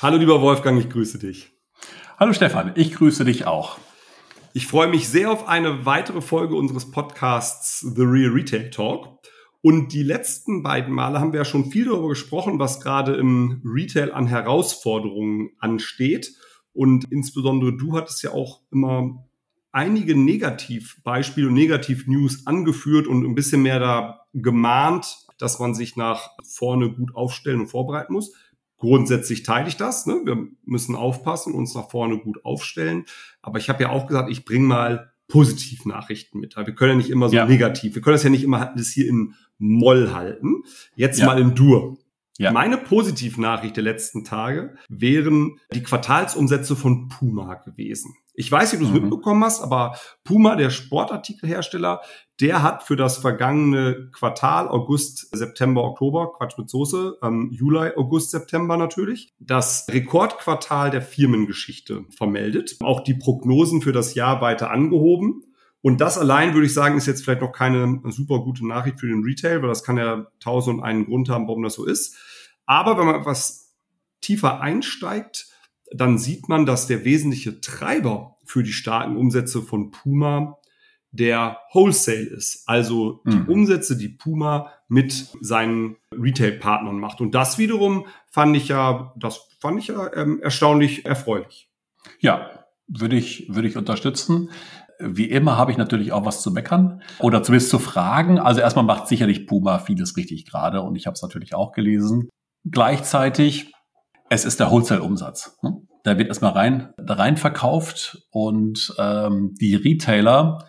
Hallo lieber Wolfgang, ich grüße dich. Hallo Stefan, ich grüße dich auch. Ich freue mich sehr auf eine weitere Folge unseres Podcasts The Real Retail Talk. Und die letzten beiden Male haben wir ja schon viel darüber gesprochen, was gerade im Retail an Herausforderungen ansteht. Und insbesondere du hattest ja auch immer einige Negativbeispiele und Negativ-News angeführt und ein bisschen mehr da gemahnt, dass man sich nach vorne gut aufstellen und vorbereiten muss. Grundsätzlich teile ich das. Ne? Wir müssen aufpassen, uns nach vorne gut aufstellen. Aber ich habe ja auch gesagt, ich bringe mal Positivnachrichten mit. Wir können ja nicht immer so ja. negativ. Wir können das ja nicht immer das hier in Moll halten. Jetzt ja. mal in Dur. Ja. Meine Positivnachricht der letzten Tage wären die Quartalsumsätze von Puma gewesen. Ich weiß nicht, ob du es mhm. mitbekommen hast, aber Puma, der Sportartikelhersteller, der hat für das vergangene Quartal, August, September, Oktober, Quatsch mit Soße, ähm, Juli, August, September natürlich, das Rekordquartal der Firmengeschichte vermeldet. Auch die Prognosen für das Jahr weiter angehoben. Und das allein würde ich sagen, ist jetzt vielleicht noch keine super gute Nachricht für den Retail, weil das kann ja tausend und einen Grund haben, warum das so ist. Aber wenn man etwas tiefer einsteigt, dann sieht man, dass der wesentliche Treiber für die starken Umsätze von Puma der Wholesale ist. Also die mhm. Umsätze, die Puma mit seinen Retail-Partnern macht. Und das wiederum fand ich ja, das fand ich ja ähm, erstaunlich erfreulich. Ja, würde ich, würde ich unterstützen. Wie immer habe ich natürlich auch was zu meckern oder zumindest zu fragen. Also erstmal macht sicherlich Puma vieles richtig gerade und ich habe es natürlich auch gelesen. Gleichzeitig es ist der Wholesale-Umsatz. Ne? Da wird erstmal rein, rein verkauft und ähm, die Retailer,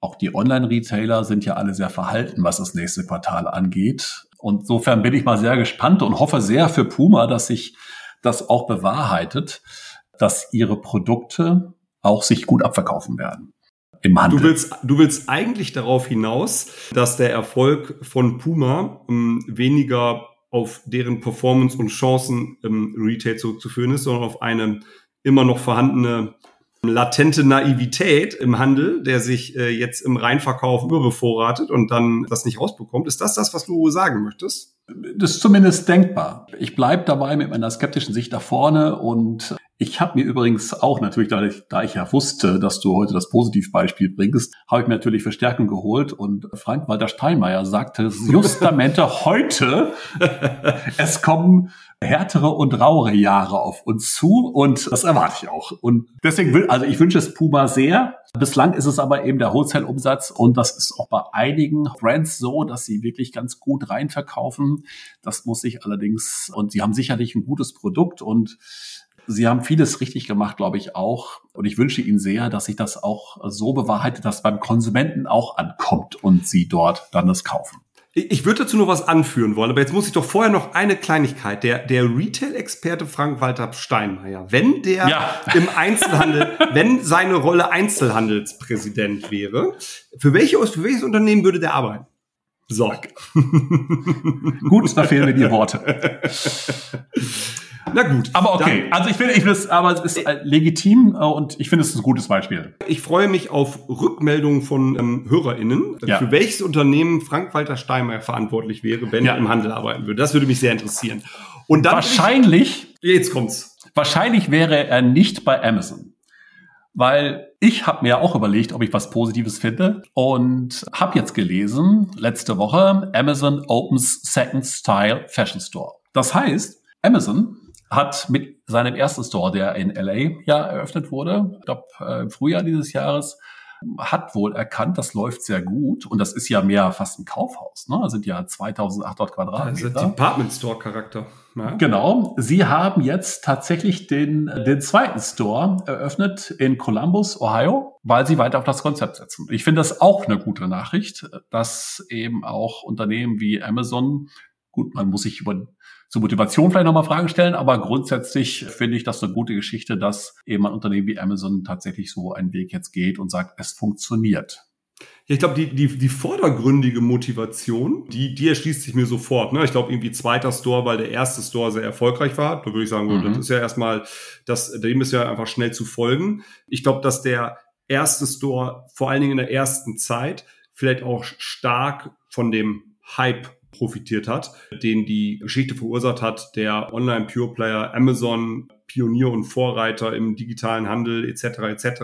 auch die Online-Retailer sind ja alle sehr verhalten, was das nächste Quartal angeht. Und insofern bin ich mal sehr gespannt und hoffe sehr für Puma, dass sich das auch bewahrheitet, dass ihre Produkte auch sich gut abverkaufen werden. Im Handel. Du willst, du willst eigentlich darauf hinaus, dass der Erfolg von Puma ähm, weniger auf deren Performance und Chancen im Retail zurückzuführen ist, sondern auf eine immer noch vorhandene latente Naivität im Handel, der sich äh, jetzt im Reinverkauf überbevorratet und dann das nicht rausbekommt. Ist das das, was du sagen möchtest? Das ist zumindest denkbar. Ich bleibe dabei mit meiner skeptischen Sicht da vorne und ich habe mir übrigens auch natürlich, da ich, da ich ja wusste, dass du heute das Positivbeispiel bringst, habe ich mir natürlich Verstärkung geholt und Frank-Walter Steinmeier sagte justamente heute, es kommen härtere und rauere Jahre auf uns zu und das erwarte ich auch. Und deswegen will, also ich wünsche es Puma sehr. Bislang ist es aber eben der Wholesale-Umsatz und das ist auch bei einigen Brands so, dass sie wirklich ganz gut reinverkaufen. Das muss ich allerdings, und sie haben sicherlich ein gutes Produkt und Sie haben vieles richtig gemacht, glaube ich auch. Und ich wünsche Ihnen sehr, dass sich das auch so bewahrheitet, dass beim Konsumenten auch ankommt und Sie dort dann das kaufen. Ich würde dazu nur was anführen wollen, aber jetzt muss ich doch vorher noch eine Kleinigkeit. Der, der Retail-Experte Frank-Walter Steinmeier, wenn der ja. im Einzelhandel, wenn seine Rolle Einzelhandelspräsident wäre, für, welche, für welches Unternehmen würde der arbeiten? So. Gut, da fehlen mir die Worte. Na gut. Aber okay. Dann, also ich finde, ich finde es, aber es ist äh, legitim äh, und ich finde es ist ein gutes Beispiel. Ich freue mich auf Rückmeldungen von ähm, HörerInnen, ja. für welches Unternehmen Frank-Walter Steinmeier verantwortlich wäre, wenn ja. er im Handel arbeiten würde. Das würde mich sehr interessieren. Und dann wahrscheinlich. Ich, jetzt kommt's. Wahrscheinlich wäre er nicht bei Amazon weil ich habe mir auch überlegt, ob ich was Positives finde und habe jetzt gelesen, letzte Woche, Amazon opens Second Style Fashion Store. Das heißt, Amazon hat mit seinem ersten Store, der in LA ja eröffnet wurde, ich glaube äh, im Frühjahr dieses Jahres, hat wohl erkannt, das läuft sehr gut und das ist ja mehr fast ein Kaufhaus. Ne? Das sind ja 2800 Quadratmeter. Ist Department Store Charakter. Ja. Genau. Sie haben jetzt tatsächlich den, den zweiten Store eröffnet in Columbus, Ohio, weil sie weiter auf das Konzept setzen. Ich finde das auch eine gute Nachricht, dass eben auch Unternehmen wie Amazon gut, man muss sich über zur Motivation vielleicht nochmal Fragen stellen, aber grundsätzlich finde ich das eine gute Geschichte, dass eben ein Unternehmen wie Amazon tatsächlich so einen Weg jetzt geht und sagt, es funktioniert. Ja, ich glaube, die, die, die vordergründige Motivation, die, die erschließt sich mir sofort. Ne? Ich glaube, irgendwie zweiter Store, weil der erste Store sehr erfolgreich war. Da würde ich sagen, mhm. das ist ja erstmal, das, dem ist ja einfach schnell zu folgen. Ich glaube, dass der erste Store vor allen Dingen in der ersten Zeit vielleicht auch stark von dem Hype profitiert hat, den die Geschichte verursacht hat, der Online-Pure-Player Amazon, Pionier und Vorreiter im digitalen Handel etc. etc.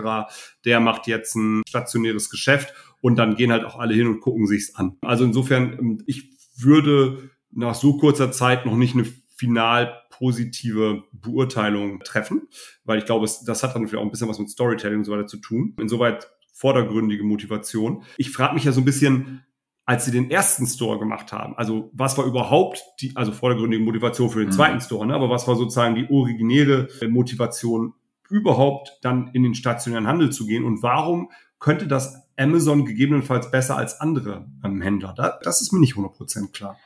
Der macht jetzt ein stationäres Geschäft und dann gehen halt auch alle hin und gucken sich's an. Also insofern, ähm, ich würde nach so kurzer Zeit noch nicht eine final positive Beurteilung treffen, weil ich glaube, das hat dann vielleicht auch ein bisschen was mit Storytelling und so weiter zu tun. Insoweit vordergründige Motivation. Ich frage mich ja so ein bisschen, als sie den ersten Store gemacht haben, also was war überhaupt die, also vordergründige Motivation für den mhm. zweiten Store, ne? aber was war sozusagen die originäre Motivation überhaupt dann in den stationären Handel zu gehen und warum könnte das Amazon gegebenenfalls besser als andere ähm, Händler? Da, das ist mir nicht 100% klar.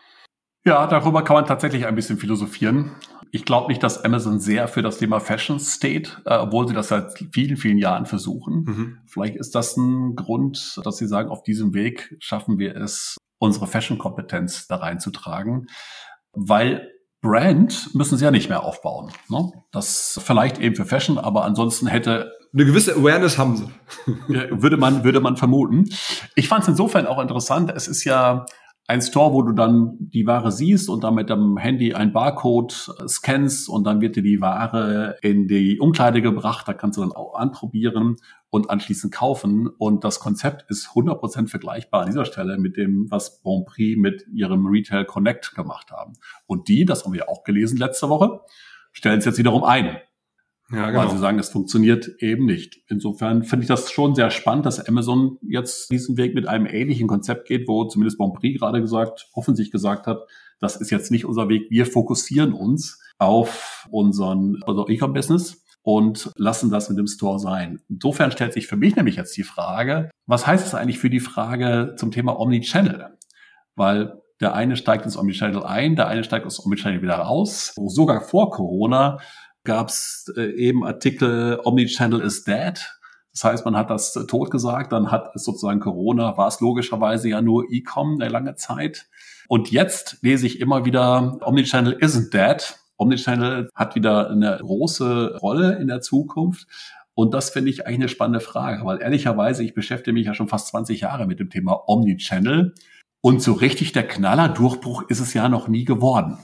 Ja, darüber kann man tatsächlich ein bisschen philosophieren. Ich glaube nicht, dass Amazon sehr für das Thema Fashion steht, äh, obwohl sie das seit vielen, vielen Jahren versuchen. Mhm. Vielleicht ist das ein Grund, dass sie sagen, auf diesem Weg schaffen wir es, unsere Fashion-Kompetenz da reinzutragen, weil Brand müssen sie ja nicht mehr aufbauen. Ne? Das vielleicht eben für Fashion, aber ansonsten hätte eine gewisse Awareness haben sie. würde man würde man vermuten. Ich fand es insofern auch interessant. Es ist ja ein Store, wo du dann die Ware siehst und dann mit dem Handy ein Barcode scannst und dann wird dir die Ware in die Umkleide gebracht. Da kannst du dann auch anprobieren und anschließend kaufen. Und das Konzept ist 100% vergleichbar an dieser Stelle mit dem, was Bonprix mit ihrem Retail Connect gemacht haben. Und die, das haben wir auch gelesen letzte Woche, stellen es jetzt wiederum ein. Ja, genau. Weil sie sagen, es funktioniert eben nicht. Insofern finde ich das schon sehr spannend, dass Amazon jetzt diesen Weg mit einem ähnlichen Konzept geht, wo zumindest Bonprix gerade gesagt, offensichtlich gesagt hat, das ist jetzt nicht unser Weg. Wir fokussieren uns auf unseren also E-Com-Business und lassen das mit dem Store sein. Insofern stellt sich für mich nämlich jetzt die Frage, was heißt es eigentlich für die Frage zum Thema Omnichannel? Weil der eine steigt ins Omnichannel ein, der eine steigt aus Omnichannel wieder raus. Sogar vor Corona gab es äh, eben Artikel Omnichannel is dead. Das heißt, man hat das tot gesagt, dann hat es sozusagen Corona, war es logischerweise ja nur E-Com eine lange Zeit. Und jetzt lese ich immer wieder, Omnichannel isn't dead. Omnichannel hat wieder eine große Rolle in der Zukunft. Und das finde ich eigentlich eine spannende Frage, weil ehrlicherweise, ich beschäftige mich ja schon fast 20 Jahre mit dem Thema Omnichannel. Und so richtig der Knaller-Durchbruch ist es ja noch nie geworden.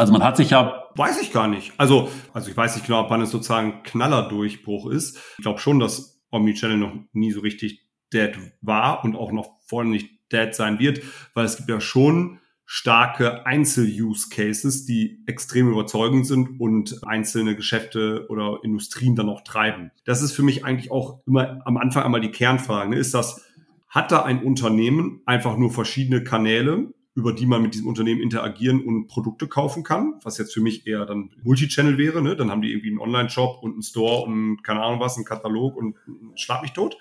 Also man hat sich ja. Weiß ich gar nicht. Also, also ich weiß nicht genau, wann es sozusagen Knallerdurchbruch ist. Ich glaube schon, dass Omnichannel noch nie so richtig dead war und auch noch vorne nicht dead sein wird, weil es gibt ja schon starke Einzel-Use-Cases, die extrem überzeugend sind und einzelne Geschäfte oder Industrien dann auch treiben. Das ist für mich eigentlich auch immer am Anfang einmal die Kernfrage. Ist das, hat da ein Unternehmen einfach nur verschiedene Kanäle, über die man mit diesem Unternehmen interagieren und Produkte kaufen kann, was jetzt für mich eher dann Multichannel wäre. Ne? Dann haben die irgendwie einen Online-Shop und einen Store und keine Ahnung was, einen Katalog und schlag mich tot.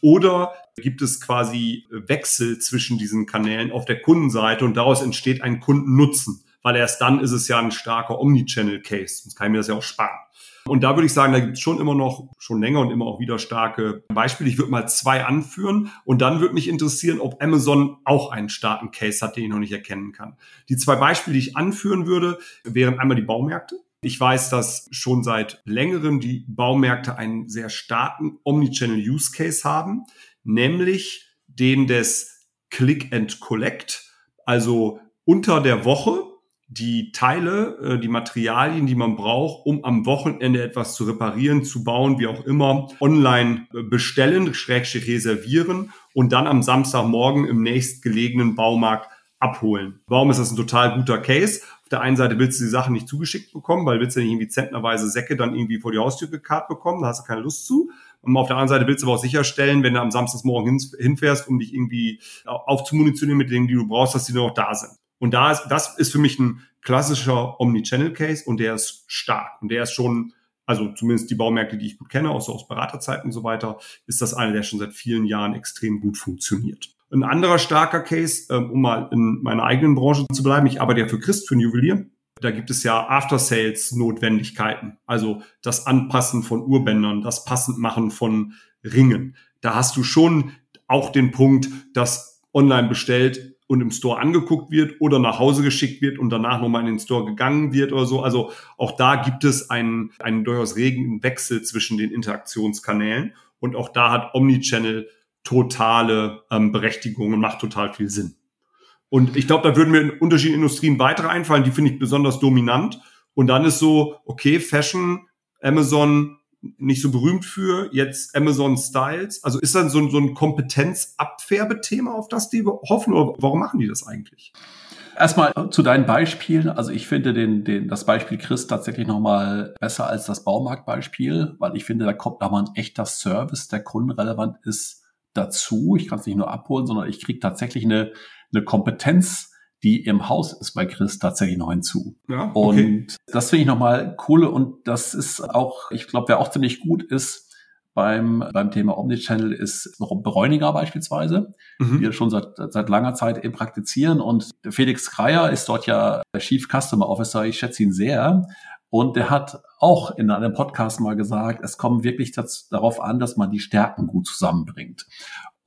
Oder gibt es quasi Wechsel zwischen diesen Kanälen auf der Kundenseite und daraus entsteht ein Kundennutzen? Weil erst dann ist es ja ein starker Omnichannel-Case. Sonst kann ich mir das ja auch sparen. Und da würde ich sagen, da gibt es schon immer noch, schon länger und immer auch wieder starke Beispiele. Ich würde mal zwei anführen und dann würde mich interessieren, ob Amazon auch einen starken Case hat, den ich noch nicht erkennen kann. Die zwei Beispiele, die ich anführen würde, wären einmal die Baumärkte. Ich weiß, dass schon seit längerem die Baumärkte einen sehr starken Omnichannel-Use-Case haben, nämlich den des Click and Collect. Also unter der Woche die Teile, äh, die Materialien, die man braucht, um am Wochenende etwas zu reparieren, zu bauen, wie auch immer, online äh, bestellen, schrägstrich reservieren und dann am Samstagmorgen im nächstgelegenen Baumarkt abholen. Warum ist das ein total guter Case? Auf der einen Seite willst du die Sachen nicht zugeschickt bekommen, weil willst du nicht irgendwie zentnerweise Säcke dann irgendwie vor die Haustür gekarrt bekommen, da hast du keine Lust zu. Und auf der anderen Seite willst du aber auch sicherstellen, wenn du am Samstagsmorgen hinfährst, um dich irgendwie aufzumunitionieren mit denen, die du brauchst, dass die noch da sind. Und da ist, das ist für mich ein klassischer Omnichannel-Case und der ist stark. Und der ist schon, also zumindest die Baumärkte, die ich gut kenne, auch so aus Beraterzeiten und so weiter, ist das einer, der schon seit vielen Jahren extrem gut funktioniert. Ein anderer starker Case, ähm, um mal in meiner eigenen Branche zu bleiben, ich arbeite ja für Christ, für einen Juwelier. Da gibt es ja After-Sales-Notwendigkeiten, also das Anpassen von Urbändern, das Passendmachen von Ringen. Da hast du schon auch den Punkt, dass online bestellt und im Store angeguckt wird oder nach Hause geschickt wird und danach nochmal in den Store gegangen wird oder so. Also auch da gibt es einen, einen durchaus regen Wechsel zwischen den Interaktionskanälen und auch da hat Omnichannel totale ähm, Berechtigung und macht total viel Sinn. Und ich glaube, da würden mir in unterschiedlichen Industrien weitere einfallen, die finde ich besonders dominant. Und dann ist so, okay, Fashion, Amazon nicht so berühmt für, jetzt Amazon Styles. Also ist dann so, so ein Kompetenzabfärbethema, auf das die hoffen, oder warum machen die das eigentlich? Erstmal zu deinen Beispielen. Also ich finde den, den, das Beispiel Chris tatsächlich nochmal besser als das Baumarktbeispiel, weil ich finde, da kommt nochmal ein echter Service, der kundenrelevant ist, dazu. Ich kann es nicht nur abholen, sondern ich kriege tatsächlich eine, eine Kompetenz, die im Haus ist bei Chris tatsächlich noch hinzu. Ja, okay. Und das finde ich nochmal cool und das ist auch, ich glaube, wer auch ziemlich gut ist, beim, beim Thema Omnichannel ist Bräuninger beispielsweise, mhm. die wir schon seit, seit langer Zeit eben praktizieren. Und Felix Kreier ist dort ja Chief Customer Officer. Ich schätze ihn sehr. Und der hat auch in einem Podcast mal gesagt, es kommt wirklich das, darauf an, dass man die Stärken gut zusammenbringt.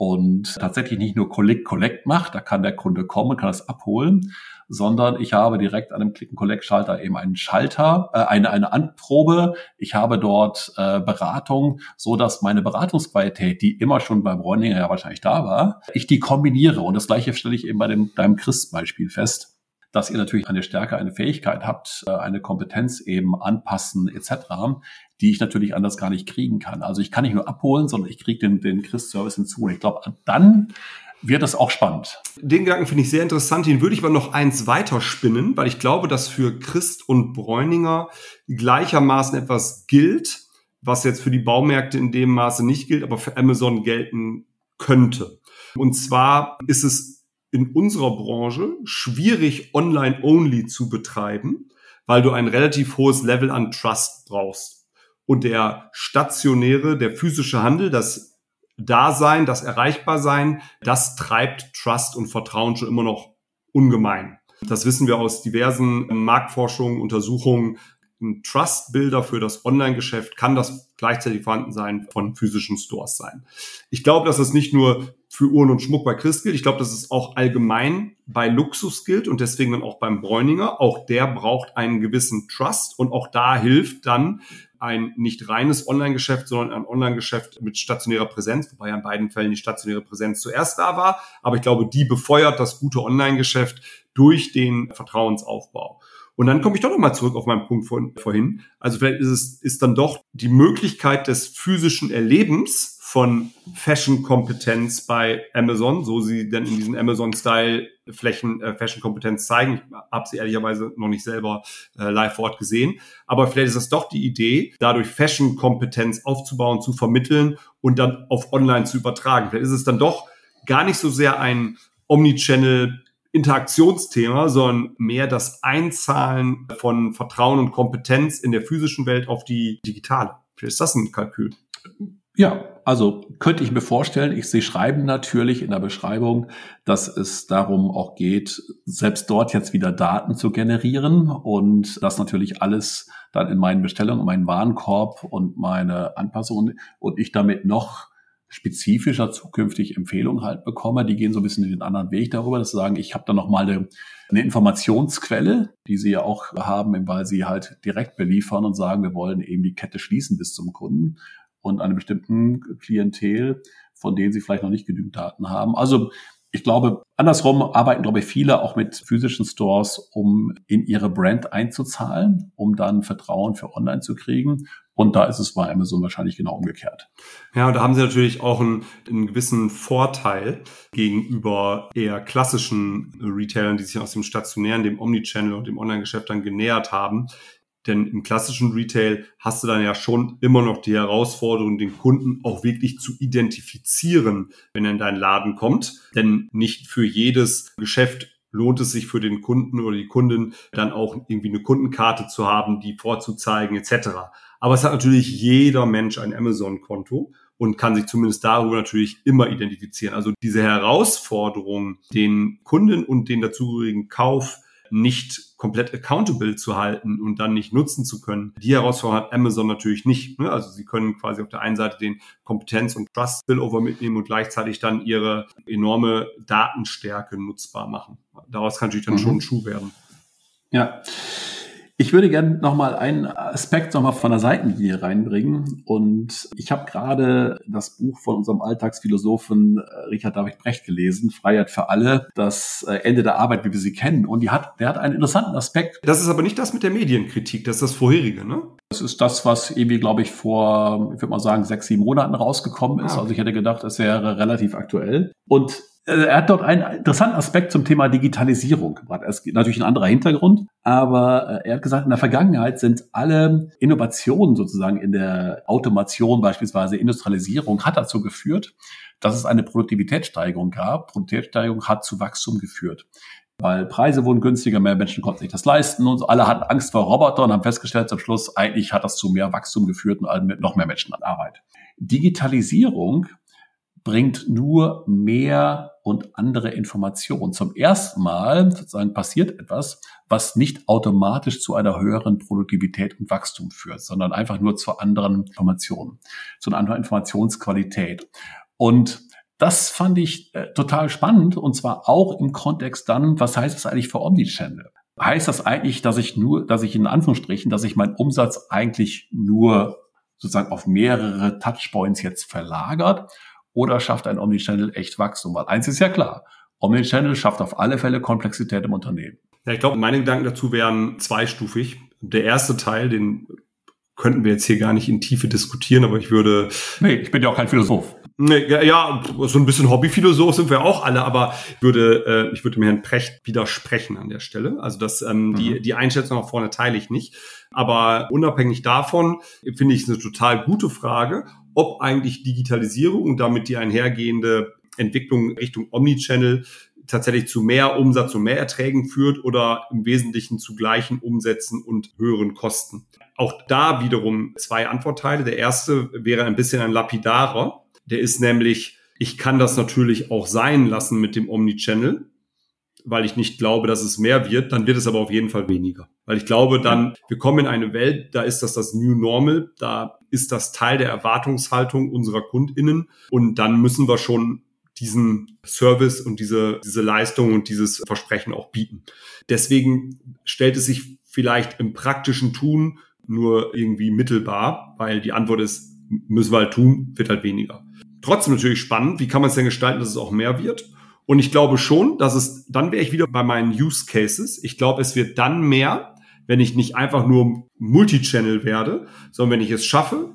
Und tatsächlich nicht nur Collect Collect macht, da kann der Kunde kommen, kann das abholen, sondern ich habe direkt an einem Click-and-Collect-Schalter eben einen Schalter, äh, eine, eine Anprobe. Ich habe dort äh, Beratung, so dass meine Beratungsqualität, die immer schon beim Bräuninger ja wahrscheinlich da war, ich die kombiniere. Und das gleiche stelle ich eben bei dem, deinem Christ-Beispiel fest dass ihr natürlich eine Stärke, eine Fähigkeit habt, äh, eine Kompetenz eben anpassen etc., die ich natürlich anders gar nicht kriegen kann. Also ich kann nicht nur abholen, sondern ich kriege den, den Christ-Service hinzu. Und ich glaube, dann wird es auch spannend. Den Gedanken finde ich sehr interessant. Den würde ich aber noch eins weiter spinnen, weil ich glaube, dass für Christ und Bräuninger gleichermaßen etwas gilt, was jetzt für die Baumärkte in dem Maße nicht gilt, aber für Amazon gelten könnte. Und zwar ist es in unserer Branche schwierig, online-only zu betreiben, weil du ein relativ hohes Level an Trust brauchst. Und der stationäre, der physische Handel, das Dasein, das Erreichbarsein, das treibt Trust und Vertrauen schon immer noch ungemein. Das wissen wir aus diversen Marktforschungen, Untersuchungen. Ein Trust-Builder für das Online-Geschäft kann das gleichzeitig vorhanden sein von physischen Stores sein. Ich glaube, dass das nicht nur für Uhren und Schmuck bei Chris gilt. Ich glaube, dass es auch allgemein bei Luxus gilt und deswegen dann auch beim Bräuninger. Auch der braucht einen gewissen Trust und auch da hilft dann ein nicht reines Online-Geschäft, sondern ein Online-Geschäft mit stationärer Präsenz, wobei in beiden Fällen die stationäre Präsenz zuerst da war. Aber ich glaube, die befeuert das gute Online-Geschäft durch den Vertrauensaufbau. Und dann komme ich doch nochmal zurück auf meinen Punkt von vorhin. Also vielleicht ist es ist dann doch die Möglichkeit des physischen Erlebens von Fashion-Kompetenz bei Amazon, so sie denn in diesen Amazon-Style-Flächen äh, Fashion-Kompetenz zeigen. Ich habe sie ehrlicherweise noch nicht selber äh, live vor Ort gesehen. Aber vielleicht ist das doch die Idee, dadurch Fashion-Kompetenz aufzubauen, zu vermitteln und dann auf Online zu übertragen. Vielleicht ist es dann doch gar nicht so sehr ein Omnichannel Interaktionsthema, sondern mehr das Einzahlen von Vertrauen und Kompetenz in der physischen Welt auf die digitale. Vielleicht ist das ein Kalkül. Ja, also könnte ich mir vorstellen, ich sehe Schreiben natürlich in der Beschreibung, dass es darum auch geht, selbst dort jetzt wieder Daten zu generieren und das natürlich alles dann in meinen Bestellungen, meinen Warenkorb und meine Anpassungen und ich damit noch spezifischer zukünftig Empfehlungen halt bekomme. Die gehen so ein bisschen den anderen Weg darüber, dass sie sagen, ich habe da nochmal eine, eine Informationsquelle, die sie ja auch haben, weil sie halt direkt beliefern und sagen, wir wollen eben die Kette schließen bis zum Kunden und einem bestimmten Klientel, von denen sie vielleicht noch nicht genügend Daten haben. Also ich glaube, andersrum arbeiten, glaube ich, viele auch mit physischen Stores, um in ihre Brand einzuzahlen, um dann Vertrauen für online zu kriegen. Und da ist es bei Amazon wahrscheinlich genau umgekehrt. Ja, und da haben sie natürlich auch einen, einen gewissen Vorteil gegenüber eher klassischen Retailern, die sich aus dem stationären, dem Omnichannel und dem Online-Geschäft dann genähert haben, denn im klassischen Retail hast du dann ja schon immer noch die Herausforderung, den Kunden auch wirklich zu identifizieren, wenn er in deinen Laden kommt. Denn nicht für jedes Geschäft lohnt es sich für den Kunden oder die Kundin dann auch irgendwie eine Kundenkarte zu haben, die vorzuzeigen etc. Aber es hat natürlich jeder Mensch ein Amazon-Konto und kann sich zumindest darüber natürlich immer identifizieren. Also diese Herausforderung, den Kunden und den dazugehörigen Kauf nicht komplett accountable zu halten und dann nicht nutzen zu können. Die Herausforderung hat Amazon natürlich nicht. Ne? Also sie können quasi auf der einen Seite den Kompetenz- und Trust-Spillover mitnehmen und gleichzeitig dann ihre enorme Datenstärke nutzbar machen. Daraus kann natürlich dann mhm. schon ein Schuh werden. Ja. Ich würde gerne nochmal einen Aspekt nochmal von der Seitenlinie reinbringen. Und ich habe gerade das Buch von unserem Alltagsphilosophen äh, Richard David Brecht gelesen, Freiheit für alle, das äh, Ende der Arbeit, wie wir sie kennen. Und die hat, der hat einen interessanten Aspekt. Das ist aber nicht das mit der Medienkritik, das ist das vorherige, ne? Das ist das, was irgendwie, glaube ich, vor, ich würde mal sagen, sechs, sieben Monaten rausgekommen ist. Ah. Also ich hätte gedacht, es wäre relativ aktuell. Und äh, er hat dort einen interessanten Aspekt zum Thema Digitalisierung gebracht. Er ist natürlich ein anderer Hintergrund, aber äh, er hat gesagt, in der Vergangenheit sind alle Innovationen sozusagen in der Automation, beispielsweise Industrialisierung, hat dazu geführt, dass es eine Produktivitätssteigerung gab. Produktivitätssteigerung hat zu Wachstum geführt. Weil Preise wurden günstiger, mehr Menschen konnten sich das leisten und alle hatten Angst vor Robotern und haben festgestellt zum Schluss, eigentlich hat das zu mehr Wachstum geführt und mit noch mehr Menschen an Arbeit. Digitalisierung bringt nur mehr und andere Informationen. Zum ersten Mal sozusagen passiert etwas, was nicht automatisch zu einer höheren Produktivität und Wachstum führt, sondern einfach nur zu anderen Informationen, zu einer anderen Informationsqualität. Und das fand ich äh, total spannend und zwar auch im Kontext dann, was heißt das eigentlich für Omnichannel? Heißt das eigentlich, dass ich nur, dass ich in Anführungsstrichen, dass ich meinen Umsatz eigentlich nur sozusagen auf mehrere Touchpoints jetzt verlagert oder schafft ein Omnichannel echt Wachstum? Weil eins ist ja klar, Omnichannel schafft auf alle Fälle Komplexität im Unternehmen. Ja, ich glaube, meine Gedanken dazu wären zweistufig. Der erste Teil, den könnten wir jetzt hier gar nicht in Tiefe diskutieren, aber ich würde. Nee, ich bin ja auch kein Philosoph. Nee, ja, so ein bisschen Hobbyphilosoph sind wir auch alle, aber ich würde, äh, ich würde dem Herrn Precht widersprechen an der Stelle. Also das, ähm, mhm. die, die Einschätzung nach vorne teile ich nicht. Aber unabhängig davon finde ich es eine total gute Frage, ob eigentlich Digitalisierung und damit die einhergehende Entwicklung Richtung Omnichannel tatsächlich zu mehr Umsatz und mehr Erträgen führt oder im Wesentlichen zu gleichen Umsätzen und höheren Kosten. Auch da wiederum zwei Antwortteile. Der erste wäre ein bisschen ein lapidarer. Der ist nämlich, ich kann das natürlich auch sein lassen mit dem Omnichannel weil ich nicht glaube, dass es mehr wird, dann wird es aber auf jeden Fall weniger. Weil ich glaube dann, wir kommen in eine Welt, da ist das das New Normal, da ist das Teil der Erwartungshaltung unserer KundInnen und dann müssen wir schon diesen Service und diese, diese Leistung und dieses Versprechen auch bieten. Deswegen stellt es sich vielleicht im praktischen Tun nur irgendwie mittelbar, weil die Antwort ist, müssen wir halt tun, wird halt weniger. Trotzdem natürlich spannend, wie kann man es denn gestalten, dass es auch mehr wird? Und ich glaube schon, dass es, dann wäre ich wieder bei meinen Use Cases. Ich glaube, es wird dann mehr, wenn ich nicht einfach nur Multichannel werde, sondern wenn ich es schaffe,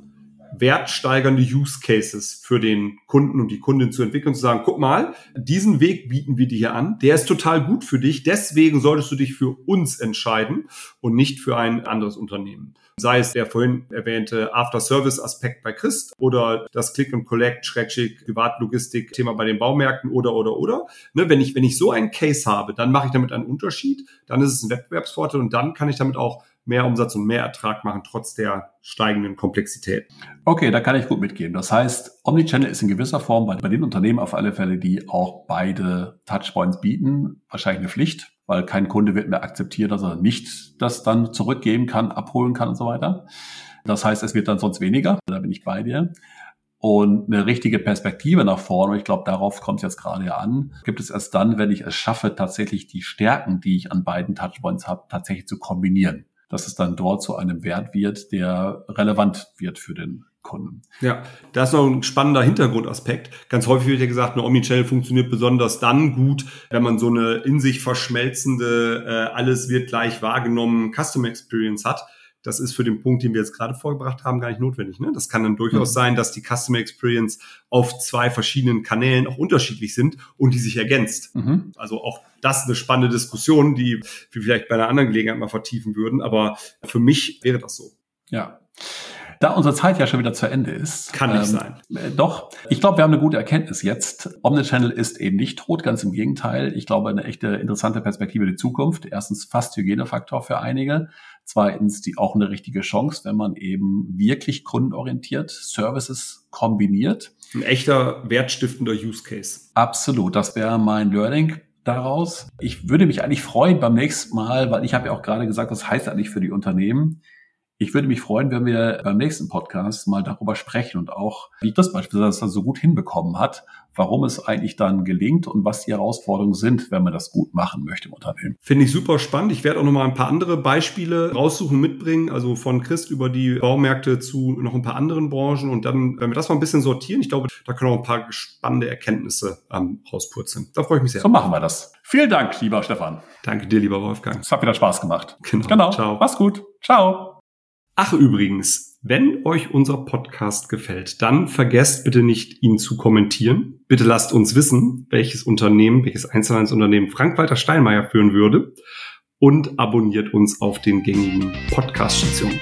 wertsteigernde Use Cases für den Kunden und die Kundin zu entwickeln, zu sagen, guck mal, diesen Weg bieten wir dir hier an, der ist total gut für dich, deswegen solltest du dich für uns entscheiden und nicht für ein anderes Unternehmen. Sei es der vorhin erwähnte After-Service-Aspekt bei Christ oder das Click and Collect, Schrägschick, Privatlogistik-Thema bei den Baumärkten oder, oder, oder. Ne, wenn ich, wenn ich so einen Case habe, dann mache ich damit einen Unterschied, dann ist es ein Wettbewerbsvorteil und dann kann ich damit auch mehr Umsatz und mehr Ertrag machen, trotz der steigenden Komplexität. Okay, da kann ich gut mitgehen. Das heißt, Omnichannel ist in gewisser Form bei, bei den Unternehmen auf alle Fälle, die auch beide Touchpoints bieten, wahrscheinlich eine Pflicht, weil kein Kunde wird mehr akzeptieren, dass er nicht das dann zurückgeben kann, abholen kann und so weiter. Das heißt, es wird dann sonst weniger. Da bin ich bei dir. Und eine richtige Perspektive nach vorne, ich glaube, darauf kommt es jetzt gerade an, gibt es erst dann, wenn ich es schaffe, tatsächlich die Stärken, die ich an beiden Touchpoints habe, tatsächlich zu kombinieren dass es dann dort zu einem Wert wird, der relevant wird für den Kunden. Ja, da ist noch ein spannender Hintergrundaspekt. Ganz häufig wird ja gesagt, eine Omnichannel funktioniert besonders dann gut, wenn man so eine in sich verschmelzende, äh, alles wird gleich wahrgenommen Customer Experience hat. Das ist für den Punkt, den wir jetzt gerade vorgebracht haben, gar nicht notwendig. Ne? Das kann dann durchaus mhm. sein, dass die Customer Experience auf zwei verschiedenen Kanälen auch unterschiedlich sind und die sich ergänzt. Mhm. Also auch das eine spannende Diskussion, die wir vielleicht bei einer anderen Gelegenheit mal vertiefen würden. Aber für mich wäre das so. Ja. Da unsere Zeit ja schon wieder zu Ende ist. Kann nicht ähm, sein. Äh, doch. Ich glaube, wir haben eine gute Erkenntnis jetzt. Omnichannel ist eben nicht tot, ganz im Gegenteil. Ich glaube, eine echte interessante Perspektive in die Zukunft. Erstens fast Hygienefaktor für einige. Zweitens die auch eine richtige Chance, wenn man eben wirklich kundenorientiert Services kombiniert. Ein echter wertstiftender Use Case. Absolut. Das wäre mein Learning daraus. Ich würde mich eigentlich freuen beim nächsten Mal, weil ich habe ja auch gerade gesagt, was heißt eigentlich für die Unternehmen, Ich würde mich freuen, wenn wir beim nächsten Podcast mal darüber sprechen und auch, wie das beispielsweise so gut hinbekommen hat, warum es eigentlich dann gelingt und was die Herausforderungen sind, wenn man das gut machen möchte im Unternehmen. Finde ich super spannend. Ich werde auch noch mal ein paar andere Beispiele raussuchen, mitbringen, also von Christ über die Baumärkte zu noch ein paar anderen Branchen und dann, wenn wir das mal ein bisschen sortieren, ich glaube, da können auch ein paar spannende Erkenntnisse ähm, rauspurzeln. Da freue ich mich sehr. So machen wir das. Vielen Dank, lieber Stefan. Danke dir, lieber Wolfgang. Es hat wieder Spaß gemacht. Genau. genau. Ciao. Mach's gut. Ciao. Ach übrigens, wenn euch unser Podcast gefällt, dann vergesst bitte nicht, ihn zu kommentieren. Bitte lasst uns wissen, welches Unternehmen, welches Einzelhandelsunternehmen Frank-Walter Steinmeier führen würde und abonniert uns auf den gängigen Podcast-Stationen.